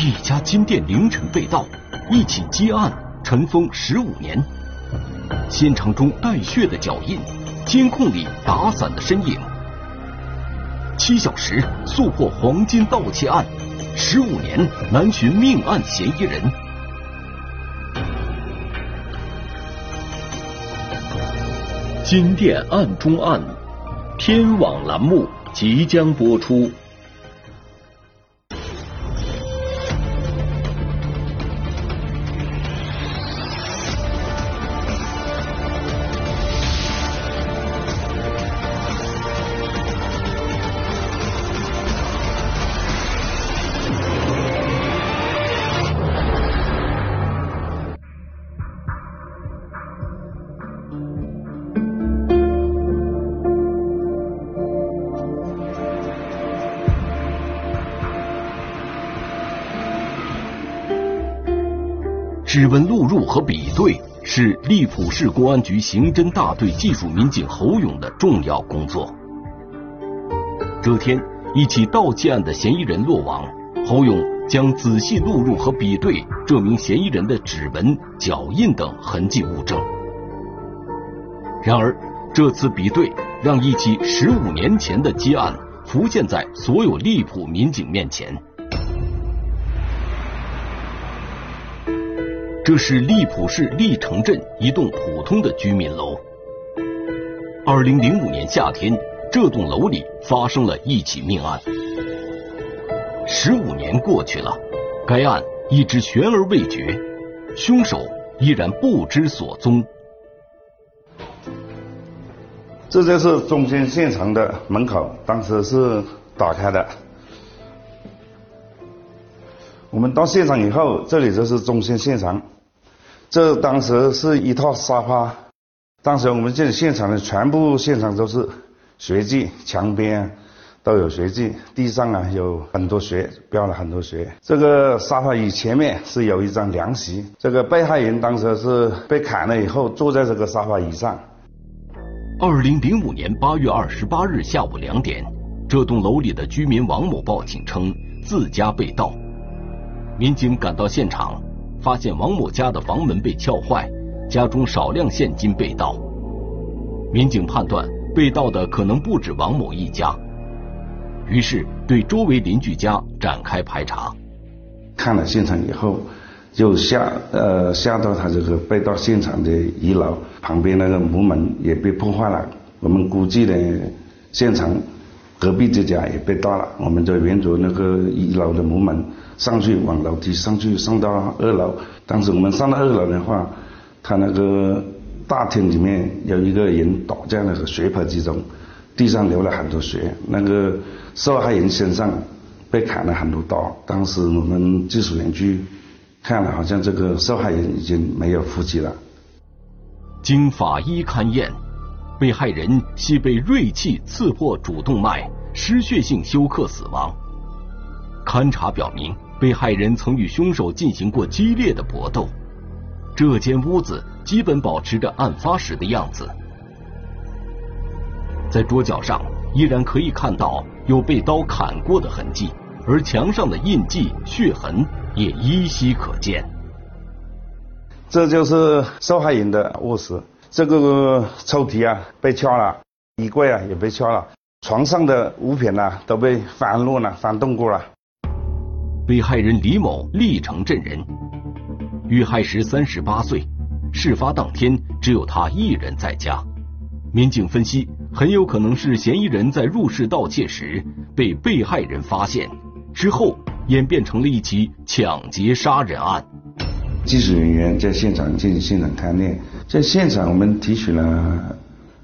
一家金店凌晨被盗，一起积案尘封十五年。现场中带血的脚印，监控里打伞的身影。七小时速破黄金盗窃案，十五年难寻命案嫌疑人。金店案中案，天网栏目即将播出。指纹录入和比对是荔浦市公安局刑侦大队技术民警侯勇的重要工作。这天，一起盗窃案的嫌疑人落网，侯勇将仔细录入和比对这名嫌疑人的指纹、脚印等痕迹物证。然而，这次比对让一起十五年前的积案浮现在所有荔浦民警面前。这是利浦市利城镇一栋普通的居民楼。二零零五年夏天，这栋楼里发生了一起命案。十五年过去了，该案一直悬而未决，凶手依然不知所踪。这就是中心现场的门口，当时是打开的。我们到现场以后，这里就是中心现场。这当时是一套沙发，当时我们这里现场的全部现场都是血迹，墙边都有血迹，地上啊有很多血，标了很多血。这个沙发椅前面是有一张凉席，这个被害人当时是被砍了以后坐在这个沙发椅上。二零零五年八月二十八日下午两点，这栋楼里的居民王某报警称自家被盗，民警赶到现场。发现王某家的房门被撬坏，家中少量现金被盗。民警判断被盗的可能不止王某一家，于是对周围邻居家展开排查。看了现场以后，就下呃下到他这个被盗现场的一楼旁边那个木门也被破坏了。我们估计呢，现场隔壁这家也被盗了。我们就沿着那个一楼的木门。上去往楼梯上去，上到二楼。当时我们上到二楼的话，他那个大厅里面有一个人倒在那个血泊之中，地上流了很多血。那个受害人身上被砍了很多刀。当时我们技术员去看了，好像这个受害人已经没有呼吸了。经法医勘验，被害人系被锐器刺破主动脉，失血性休克死亡。勘查表明。被害人曾与凶手进行过激烈的搏斗，这间屋子基本保持着案发时的样子。在桌角上依然可以看到有被刀砍过的痕迹，而墙上的印记、血痕也依稀可见。这就是受害人的卧室，这个抽屉啊被撬了，衣柜啊也被撬了，床上的物品呢都被翻落了、翻动过了。被害人李某，历城镇人，遇害时三十八岁，事发当天只有他一人在家。民警分析，很有可能是嫌疑人在入室盗窃时被被害人发现，之后演变成了一起抢劫杀人案。技术人员在现场进行现场勘验，在现场我们提取了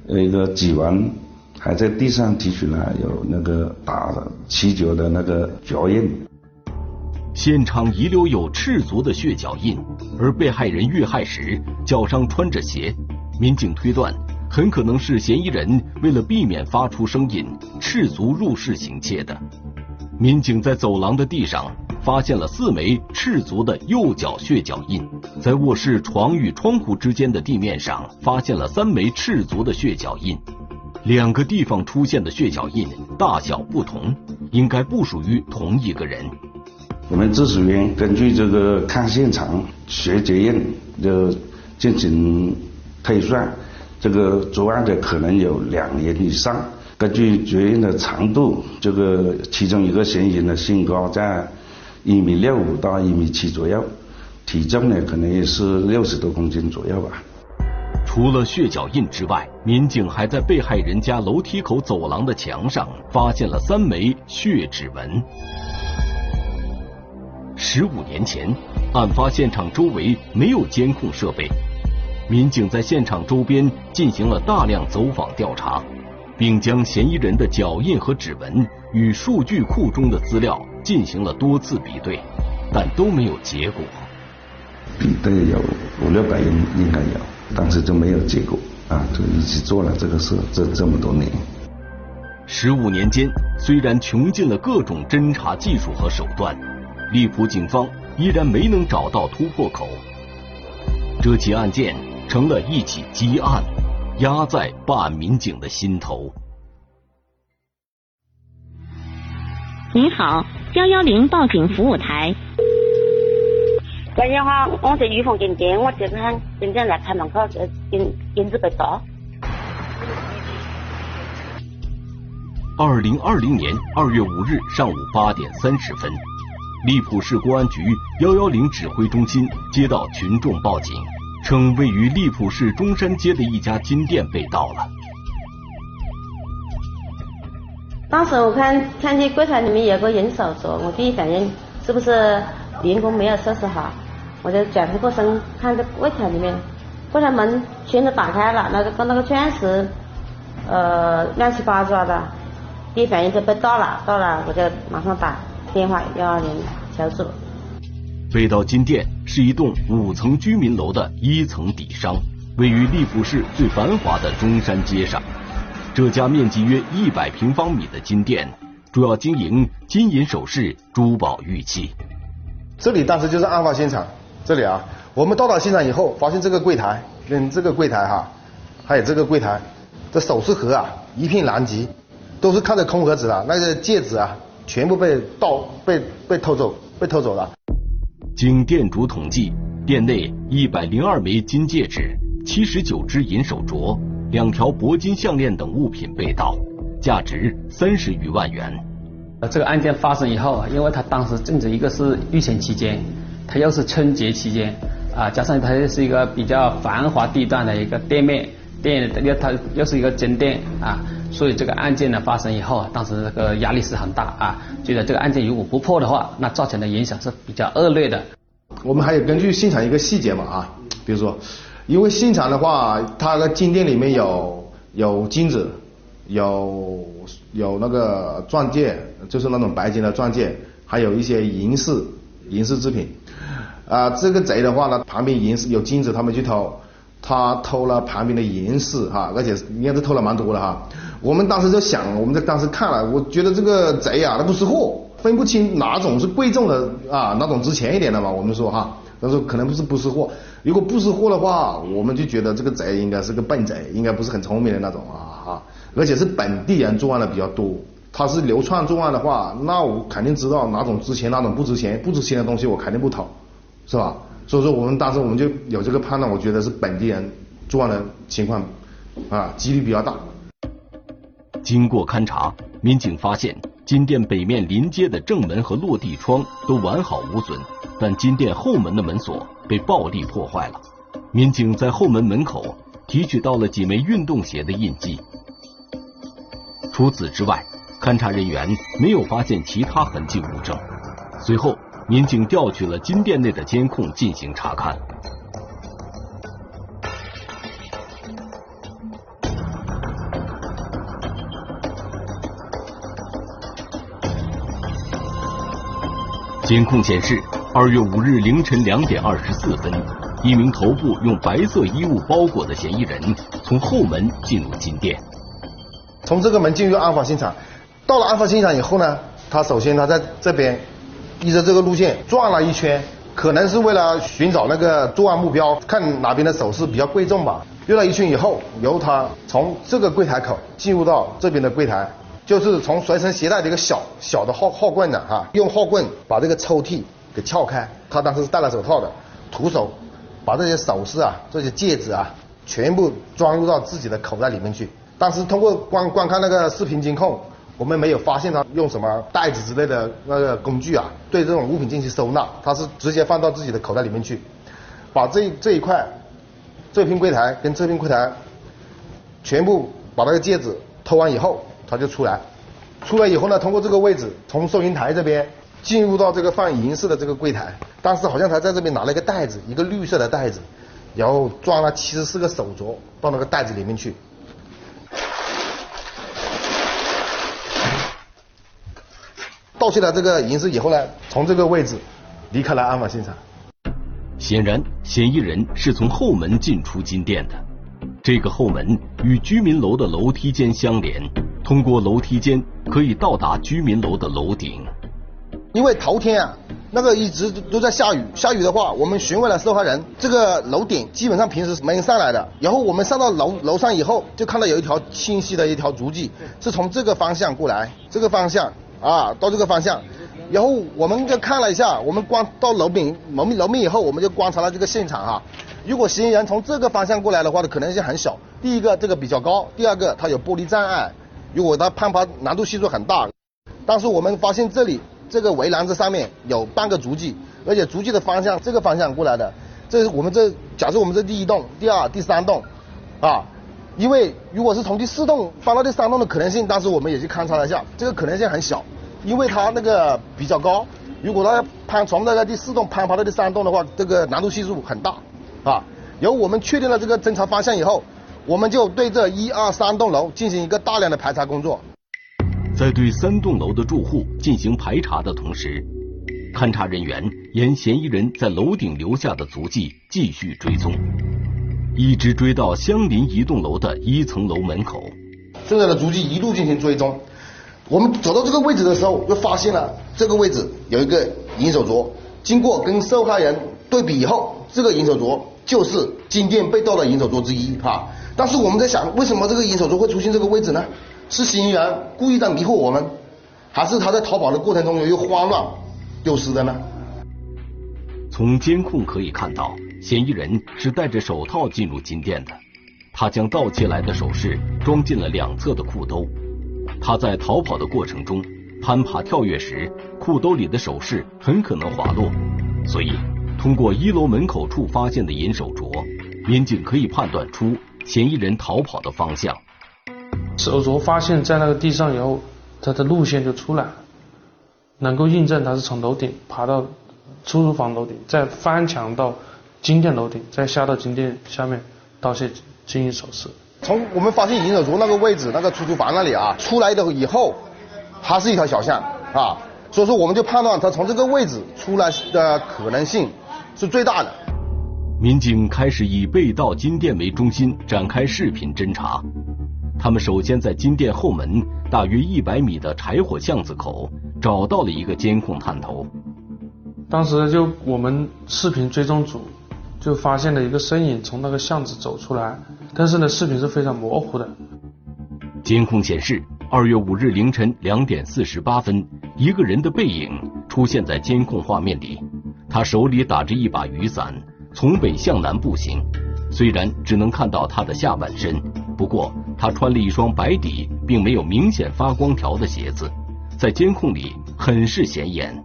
一个指纹，还在地上提取了有那个打七脚的那个脚印。现场遗留有赤足的血脚印，而被害人遇害时脚上穿着鞋，民警推断很可能是嫌疑人为了避免发出声音，赤足入室行窃的。民警在走廊的地上发现了四枚赤足的右脚血脚印，在卧室床与窗户之间的地面上发现了三枚赤足的血脚印，两个地方出现的血脚印大小不同，应该不属于同一个人。我们技术员根据这个看现场、学检验，就进行推算，这个作案者可能有两年以上。根据脚印的长度，这个其中一个嫌疑人的身高在一米六五到一米七左右，体重呢可能也是六十多公斤左右吧。除了血脚印之外，民警还在被害人家楼梯口走廊的墙上发现了三枚血指纹。十五年前，案发现场周围没有监控设备，民警在现场周边进行了大量走访调查，并将嫌疑人的脚印和指纹与数据库中的资料进行了多次比对，但都没有结果。比对有五六百人应该有，但是就没有结果啊！就一直做了这个事，这这么多年。十五年间，虽然穷尽了各种侦查技术和手段。荔浦警方依然没能找到突破口，这起案件成了一起积案，压在办案民警的心头。您好，幺幺零报警服务台。喂，你好，我在玉凤酒店，我这边今天来看门口，呃，银银子被盗。二零二零年二月五日上午八点三十分。荔浦市公安局幺幺零指挥中心接到群众报警，称位于荔浦市中山街的一家金店被盗了。当时我看看见柜台里面有个人手镯，我第一反应是不是员工没有收拾好？我就转过身看着柜台里面，柜台门全都打开了，那个跟那个钻石，呃，乱七八糟的，第一反应就被盗了，盗了我就马上打。电话幺二零求助。被盗金店是一栋五层居民楼的一层底商，位于荔浦市最繁华的中山街上。这家面积约一百平方米的金店，主要经营金银首饰、珠宝玉器。这里当时就是案发现场，这里啊，我们到达现场以后，发现这个柜台跟这个柜台哈，还有这个柜台，这首饰盒啊一片狼藉，都是看着空盒子的，那个戒指啊。全部被盗、被被偷走、被偷走了。经店主统计，店内一百零二枚金戒指、七十九只银手镯、两条铂金项链等物品被盗，价值三十余万元。这个案件发生以后，因为他当时正值一个是疫情期间，他又是春节期间，啊，加上他又是一个比较繁华地段的一个店面，店又他又是一个金店啊。所以这个案件呢发生以后，当时这个压力是很大啊，觉得这个案件如果不破的话，那造成的影响是比较恶劣的。我们还有根据现场一个细节嘛啊，比如说，因为现场的话，它的金店里面有有金子，有有那个钻戒，就是那种白金的钻戒，还有一些银饰银饰制品。啊，这个贼的话呢，旁边银饰有金子，他们去偷，他偷了旁边的银饰哈，而且应该是偷了蛮多的哈。我们当时就想，我们在当时看了，我觉得这个贼啊，他不识货，分不清哪种是贵重的啊，哪种值钱一点的嘛。我们说哈，他说可能不是不识货，如果不识货的话，我们就觉得这个贼应该是个笨贼，应该不是很聪明的那种啊哈，而且是本地人作案的比较多。他是流窜作案的话，那我肯定知道哪种值钱，哪种不值钱，不值钱的东西我肯定不偷，是吧？所以说我们当时我们就有这个判断，我觉得是本地人作案的情况啊，几率比较大。经过勘查，民警发现金店北面临街的正门和落地窗都完好无损，但金店后门的门锁被暴力破坏了。民警在后门门口提取到了几枚运动鞋的印记。除此之外，勘查人员没有发现其他痕迹物证。随后，民警调取了金店内的监控进行查看。监控显示，二月五日凌晨两点二十四分，一名头部用白色衣物包裹的嫌疑人从后门进入金店。从这个门进入案发现场，到了案发现场以后呢，他首先他在这边依着这个路线转了一圈，可能是为了寻找那个作案目标，看哪边的首饰比较贵重吧。绕了一圈以后，由他从这个柜台口进入到这边的柜台，就是从随身携带的一个小小的号号棍的哈，用号棍把这个抽屉给撬开。他当时是戴了手套的，徒手把这些首饰啊、这些戒指啊，全部装入到自己的口袋里面去。当时通过观观看那个视频监控，我们没有发现他用什么袋子之类的那个工具啊，对这种物品进行收纳，他是直接放到自己的口袋里面去，把这这一块这片柜台跟这片柜台全部把那个戒指偷完以后。他就出来，出来以后呢，通过这个位置从收银台这边进入到这个放银饰的这个柜台，当时好像他在这边拿了一个袋子，一个绿色的袋子，然后装了七十四个手镯到那个袋子里面去，盗窃了这个银饰以后呢，从这个位置离开了案发现场。显然，嫌疑人是从后门进出金店的，这个后门与居民楼的楼梯间相连。通过楼梯间可以到达居民楼的楼顶。因为头天啊，那个一直都在下雨，下雨的话，我们询问了受害人，这个楼顶基本上平时是没人上来的。然后我们上到楼楼上以后，就看到有一条清晰的一条足迹，是从这个方向过来，这个方向啊，到这个方向。然后我们就看了一下，我们观到楼顶楼面楼面以后，我们就观察了这个现场哈。如果嫌疑人从这个方向过来的话，的可能性很小。第一个，这个比较高；第二个，它有玻璃障碍。如果他攀爬难度系数很大，但是我们发现这里这个围栏这上面有半个足迹，而且足迹的方向这个方向过来的，这是我们这假设我们这第一栋、第二、第三栋，啊，因为如果是从第四栋翻到第三栋的可能性，当时我们也去勘察了一下，这个可能性很小，因为它那个比较高，如果它攀从那个第四栋攀爬到第三栋的话，这个难度系数很大，啊，然后我们确定了这个侦查方向以后。我们就对这一二三栋楼进行一个大量的排查工作，在对三栋楼的住户进行排查的同时，勘查人员沿嫌疑人在楼顶留下的足迹继续追踪，一直追到相邻一栋楼的一层楼门口。现在的足迹一路进行追踪，我们走到这个位置的时候，就发现了这个位置有一个银手镯。经过跟受害人对比以后，这个银手镯就是金店被盗的银手镯之一，哈。但是我们在想，为什么这个银手镯会出现这个位置呢？是嫌疑人故意在迷惑我们，还是他在逃跑的过程中由于慌乱丢失的呢？从监控可以看到，嫌疑人是戴着手套进入金店的。他将盗窃来的首饰装进了两侧的裤兜。他在逃跑的过程中攀爬跳跃时，裤兜里的首饰很可能滑落。所以，通过一楼门口处发现的银手镯，民警可以判断出。嫌疑人逃跑的方向，手镯发现在那个地上以后，他的路线就出来了，能够印证他是从楼顶爬到出租房楼顶，再翻墙到金店楼顶，再下到金店下面盗窃金银首饰。从我们发现银手镯那个位置，那个出租房那里啊，出来的以后，它是一条小巷啊，所以说我们就判断它从这个位置出来的可能性是最大的。民警开始以被盗金店为中心展开视频侦查。他们首先在金店后门大约一百米的柴火巷子口找到了一个监控探头。当时就我们视频追踪组就发现了一个身影从那个巷子走出来，但是呢视频是非常模糊的。监控显示，二月五日凌晨两点四十八分，一个人的背影出现在监控画面里，他手里打着一把雨伞。从北向南步行，虽然只能看到他的下半身，不过他穿了一双白底并没有明显发光条的鞋子，在监控里很是显眼。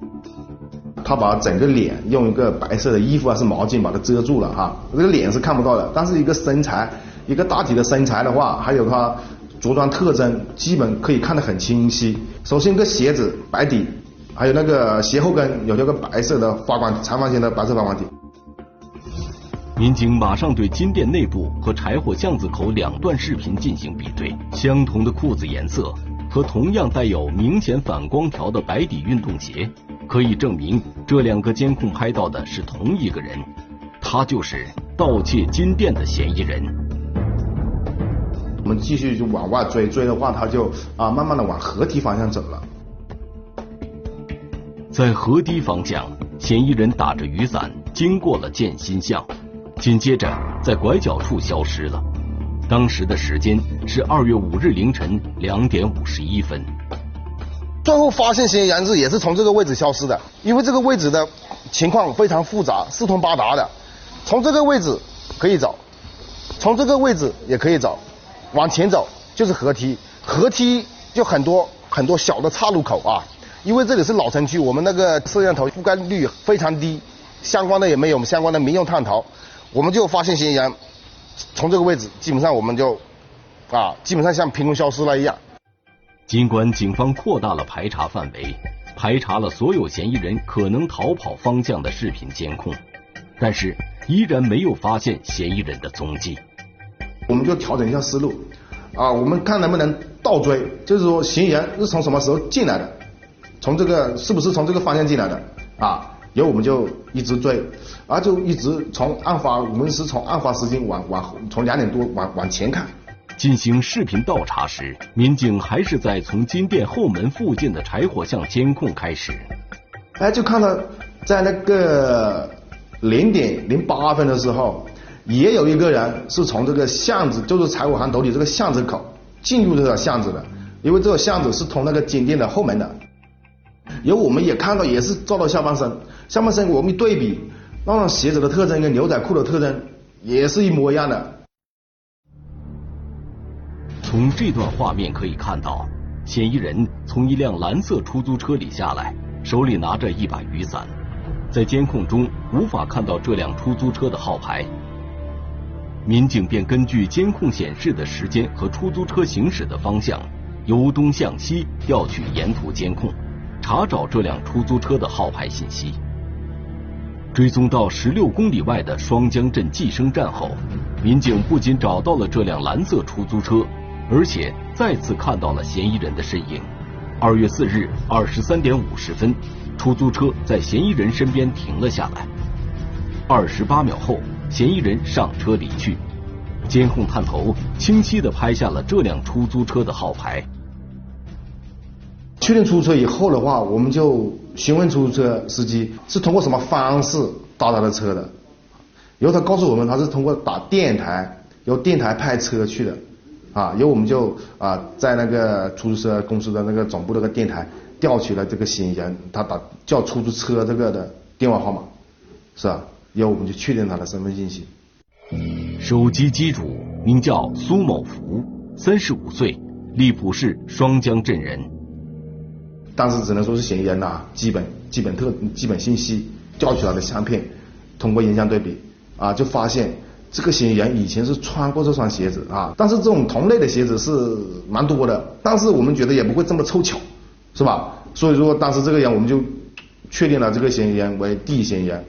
他把整个脸用一个白色的衣服还是毛巾把它遮住了哈，这个脸是看不到的，但是一个身材，一个大体的身材的话，还有他着装特征，基本可以看得很清晰。首先一个鞋子白底，还有那个鞋后跟有这个白色的发光长方形的白色发光体。民警马上对金店内部和柴火巷子口两段视频进行比对，相同的裤子颜色和同样带有明显反光条的白底运动鞋，可以证明这两个监控拍到的是同一个人，他就是盗窃金店的嫌疑人。我们继续就往外追，追的话他就啊慢慢的往河堤方向走了。在河堤方向，嫌疑人打着雨伞经过了建新巷。紧接着，在拐角处消失了。当时的时间是二月五日凌晨两点五十一分。最后发现嫌疑人是也是从这个位置消失的，因为这个位置的情况非常复杂，四通八达的。从这个位置可以找，从这个位置也可以走，往前走就是河梯，河梯就很多很多小的岔路口啊。因为这里是老城区，我们那个摄像头覆盖率非常低，相关的也没有相关的民用探头，我们就发现嫌疑人从这个位置，基本上我们就啊，基本上像凭空消失了一样。尽管警方扩大了排查范围，排查了所有嫌疑人可能逃跑方向的视频监控，但是依然没有发现嫌疑人的踪迹。我们就调整一下思路，啊，我们看能不能倒追，就是说嫌疑人是从什么时候进来的，从这个是不是从这个方向进来的啊？然后我们就一直追，啊，就一直从案发，我们是从案发时间往往从两点多往往前看。进行视频倒查时，民警还是在从金店后门附近的柴火巷监控开始。哎，就看到在那个零点零八分的时候，也有一个人是从这个巷子，就是柴火巷斗里这个巷子口进入这个巷子的，因为这个巷子是通那个金店的后门的。有我们也看到，也是照到下半身，下半身我们一对比，那双鞋子的特征跟牛仔裤的特征也是一模一样的。从这段画面可以看到，嫌疑人从一辆蓝色出租车里下来，手里拿着一把雨伞。在监控中无法看到这辆出租车的号牌，民警便根据监控显示的时间和出租车行驶的方向，由东向西调取沿途监控，查找这辆出租车的号牌信息。追踪到十六公里外的双江镇计生站后，民警不仅找到了这辆蓝色出租车。而且再次看到了嫌疑人的身影。二月四日二十三点五十分，出租车在嫌疑人身边停了下来。二十八秒后，嫌疑人上车离去。监控探头清晰的拍下了这辆出租车的号牌。确定出租车以后的话，我们就询问出租车司机是通过什么方式到他的车的。然后他告诉我们，他是通过打电台，由电台派车去的。啊，然后我们就啊，在那个出租车公司的那个总部那个电台调取了这个嫌疑人，他打叫出租车这个的电话号码，是吧？然后我们就确定他的身份信息。手机机主名叫苏某福，三十五岁，荔浦市双江镇人。当时只能说是嫌疑人呐，基本基本特基本信息调取他的相片，通过影像对比啊，就发现。这个嫌疑人以前是穿过这双鞋子啊，但是这种同类的鞋子是蛮多的，但是我们觉得也不会这么凑巧，是吧？所以说当时这个人我们就确定了这个嫌疑人为第一嫌疑人。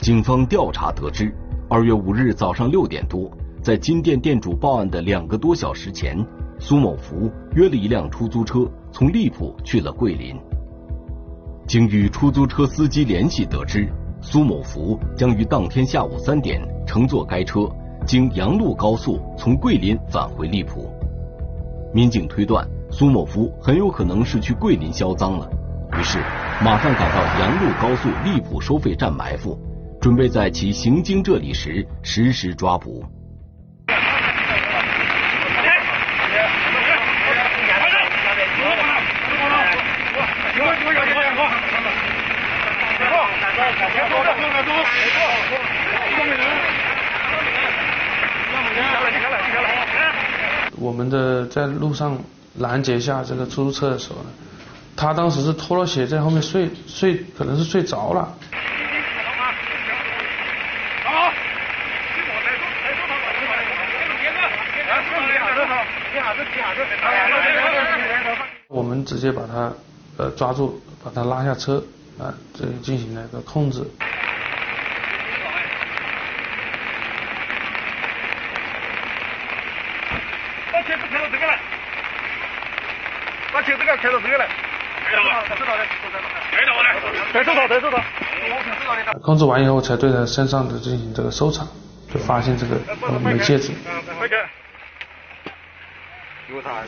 警方调查得知，二月五日早上六点多，在金店店主报案的两个多小时前，苏某福约了一辆出租车从荔浦去了桂林。经与出租车司机联系得知。苏某福将于当天下午三点乘坐该车，经杨路高速从桂林返回荔浦。民警推断，苏某福很有可能是去桂林销赃了，于是马上赶到杨路高速荔浦收费站埋伏，准备在其行经这里时实施抓捕。我们的在路上拦截下这个出租车的时候呢，他当时是脱了鞋在后面睡睡，可能是睡着了。我们直接把他呃抓住，把他拉下车。啊，这进行了一个控制。把车子开到这个来，把车子给开到这个来。控制完以后，才对他身上的进行这个搜查，就发现这个没戒指。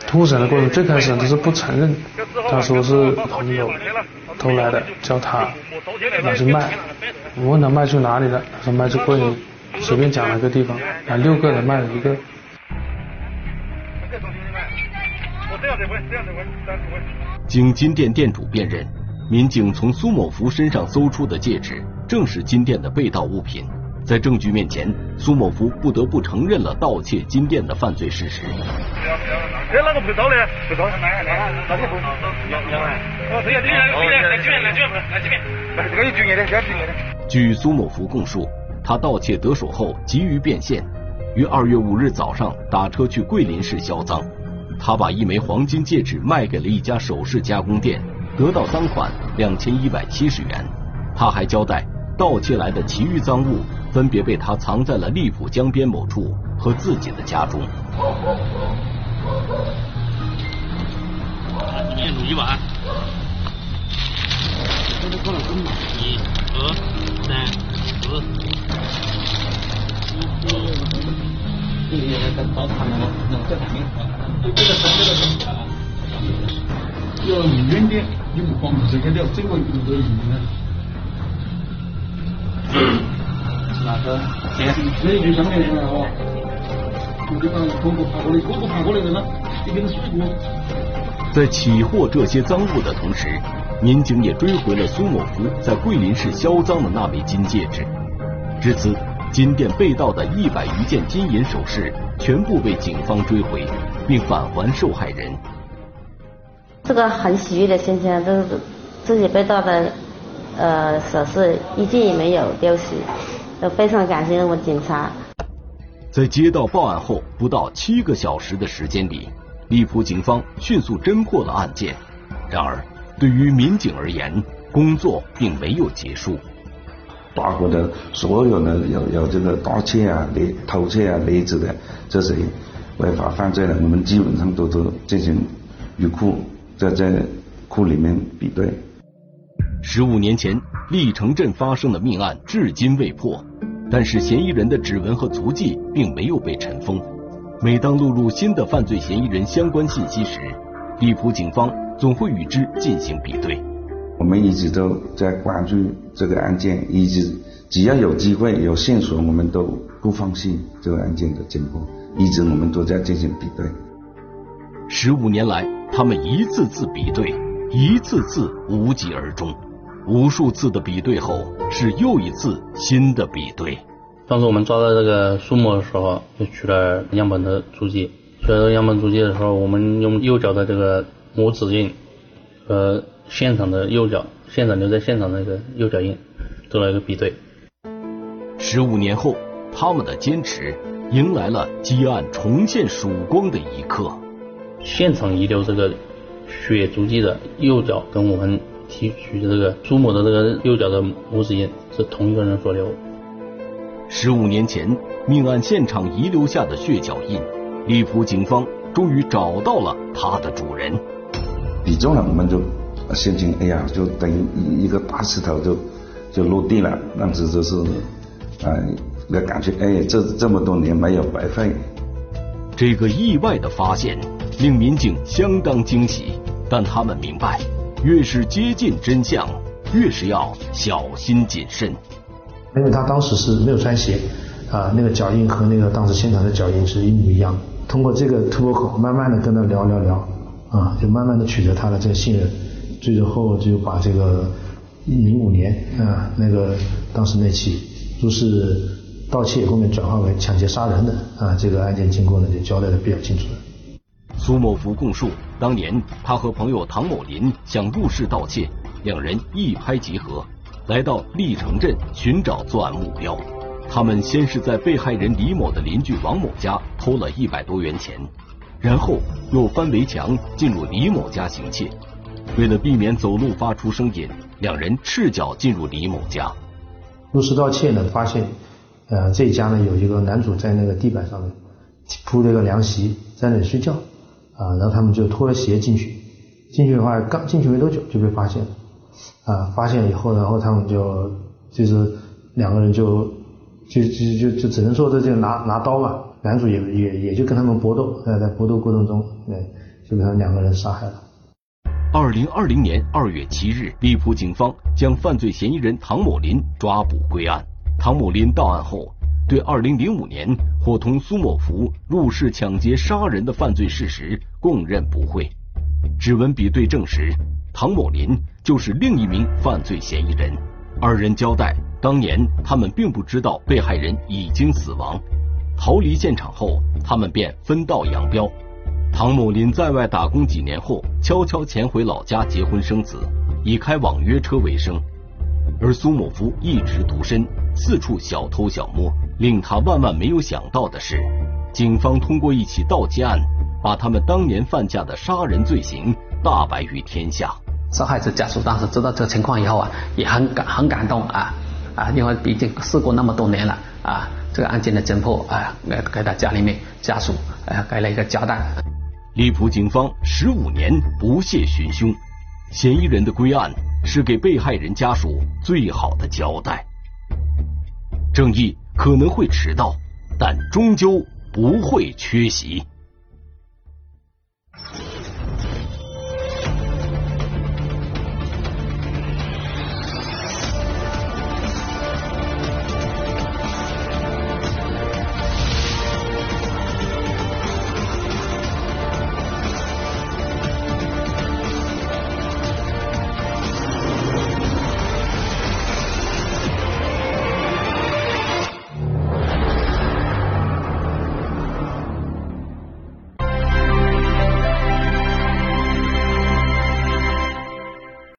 突审的过程最开始他是不承认，他说是朋友偷来的，叫他拿去卖。我问他卖去哪里了，他说卖去桂林，随便讲了一个地方，啊，六个人卖了一个。经金店店主辨认，民警从苏某福身上搜出的戒指正是金店的被盗物品。在证据面前，苏某福不得不承认了盗窃金店的犯罪事实。这哪个被盗的？被盗？来来来，哪个不？杨杨来。哦，这个这个来这边来这边来这边来这边。来这个有军业的，这个军业的。据苏某福供述，他盗窃得手后急于变现，于二月五日早上打车去桂林市销赃。他把一枚黄金戒指卖给了。一家首饰加工店，得到赃款两千一百七十元。他还交代，盗窃来的其余赃物分别被他藏在了荔浦江边某处和自己的家中。念录一万，一、二、三、四。这里在刀砍了吗？这两边这个是这个是啊。要远点，你不光这个了，这个有的鱼呢。哪个？行，那就相对了哦。我这个哥哥爬过来，哥哥爬过来的呢，这边是水果。在起获这些赃物的同时，民警也追回了苏某福在桂林市销赃的那枚金戒指。至此，金店被盗的一百余件金银首饰全部被警方追回，并返还受害人。这个很喜悦的心情，就是自己被盗的呃首饰一件也没有丢失，都非常感谢我们警察。在接到报案后不到七个小时的时间里，荔浦警方迅速侦破了案件。然而，对于民警而言，工作并没有结束。抓获的所有的有有这个盗窃啊、勒偷窃啊、勒子的这些违法犯罪的，我们基本上都都进行入库，在在库里面比对。十五年前，历城镇发生的命案至今未破。但是嫌疑人的指纹和足迹并没有被尘封。每当录入新的犯罪嫌疑人相关信息时，荔浦警方总会与之进行比对。我们一直都在关注这个案件，一直只要有机会有线索，我们都不放弃这个案件的侦破，一直我们都在进行比对。十五年来，他们一次次比对，一次次无疾而终。无数次的比对后，是又一次新的比对。当时我们抓到这个树木的时候，就取了样本的足迹。取了样本足迹的时候，我们用右脚的这个拇指印和现场的右脚现场留在现场的那个右脚印做了一个比对。十五年后，他们的坚持迎来了积案重现曙光的一刻。现场遗留这个血足迹的右脚跟我们。提取的这个苏某的这个右脚的拇指印是同一个人所留。十五年前命案现场遗留下的血脚印，荔浦警方终于找到了它的主人。比中了，我们就心情哎呀，就等于一个大石头就就落地了，当时就是哎，那感觉哎，这这么多年没有白费。这个意外的发现令民警相当惊喜，但他们明白。越是接近真相，越是要小心谨慎。因为他当时是没有穿鞋，啊，那个脚印和那个当时现场的脚印是一模一样。通过这个突破口，慢慢的跟他聊聊聊，啊，就慢慢的取得他的这个信任，最后就把这个零五年啊那个当时那起入室盗窃后面转化为抢劫杀人的啊这个案件经过呢就交代的比较清楚了。苏某福供述，当年他和朋友唐某林想入室盗窃，两人一拍即合，来到历城镇寻找作案目标。他们先是在被害人李某的邻居王某家偷了一百多元钱，然后又翻围墙进入李某家行窃。为了避免走路发出声音，两人赤脚进入李某家。入室盗窃呢，发现，呃，这家呢有一个男主在那个地板上面铺了个凉席，在那里睡觉。啊，然后他们就脱了鞋进去，进去的话刚进去没多久就被发现了，啊，发现以后，然后他们就就是两个人就就就就就只能说这就拿拿刀嘛，男主也也也就跟他们搏斗，在在搏斗过程中，对，就把他们两个人杀害了。二零二零年二月七日，荔浦警方将犯罪嫌疑人唐某林抓捕归案。唐某林到案后。对二零零五年伙同苏某福入室抢劫杀人的犯罪事实供认不讳，指纹比对证实，唐某林就是另一名犯罪嫌疑人。二人交代，当年他们并不知道被害人已经死亡。逃离现场后，他们便分道扬镳。唐某林在外打工几年后，悄悄潜回老家结婚生子，以开网约车为生。而苏某福一直独身，四处小偷小摸。令他万万没有想到的是，警方通过一起盗窃案，把他们当年犯下的杀人罪行大白于天下。受害者家属当时知道这个情况以后啊，也很感很感动啊啊，因为毕竟事过那么多年了啊，这个案件的侦破啊，给给他家里面家属啊给了一个交代。荔浦警方十五年不懈寻凶，嫌疑人的归案是给被害人家属最好的交代。正义可能会迟到，但终究不会缺席。